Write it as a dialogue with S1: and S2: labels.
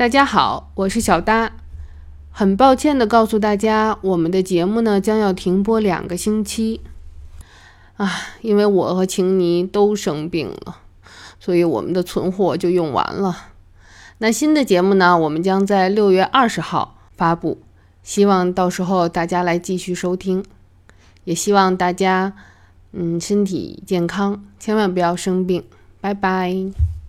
S1: 大家好我是小搭。很抱歉的告诉大家我们的节目呢将要停播两个星期。啊因为我和晴妮都生病了所以我们的存货就用完了。那新的节目呢我们将在六月二十号发布希望到时候大家来继续收听。也希望大家嗯身体健康千万不要生病。拜拜。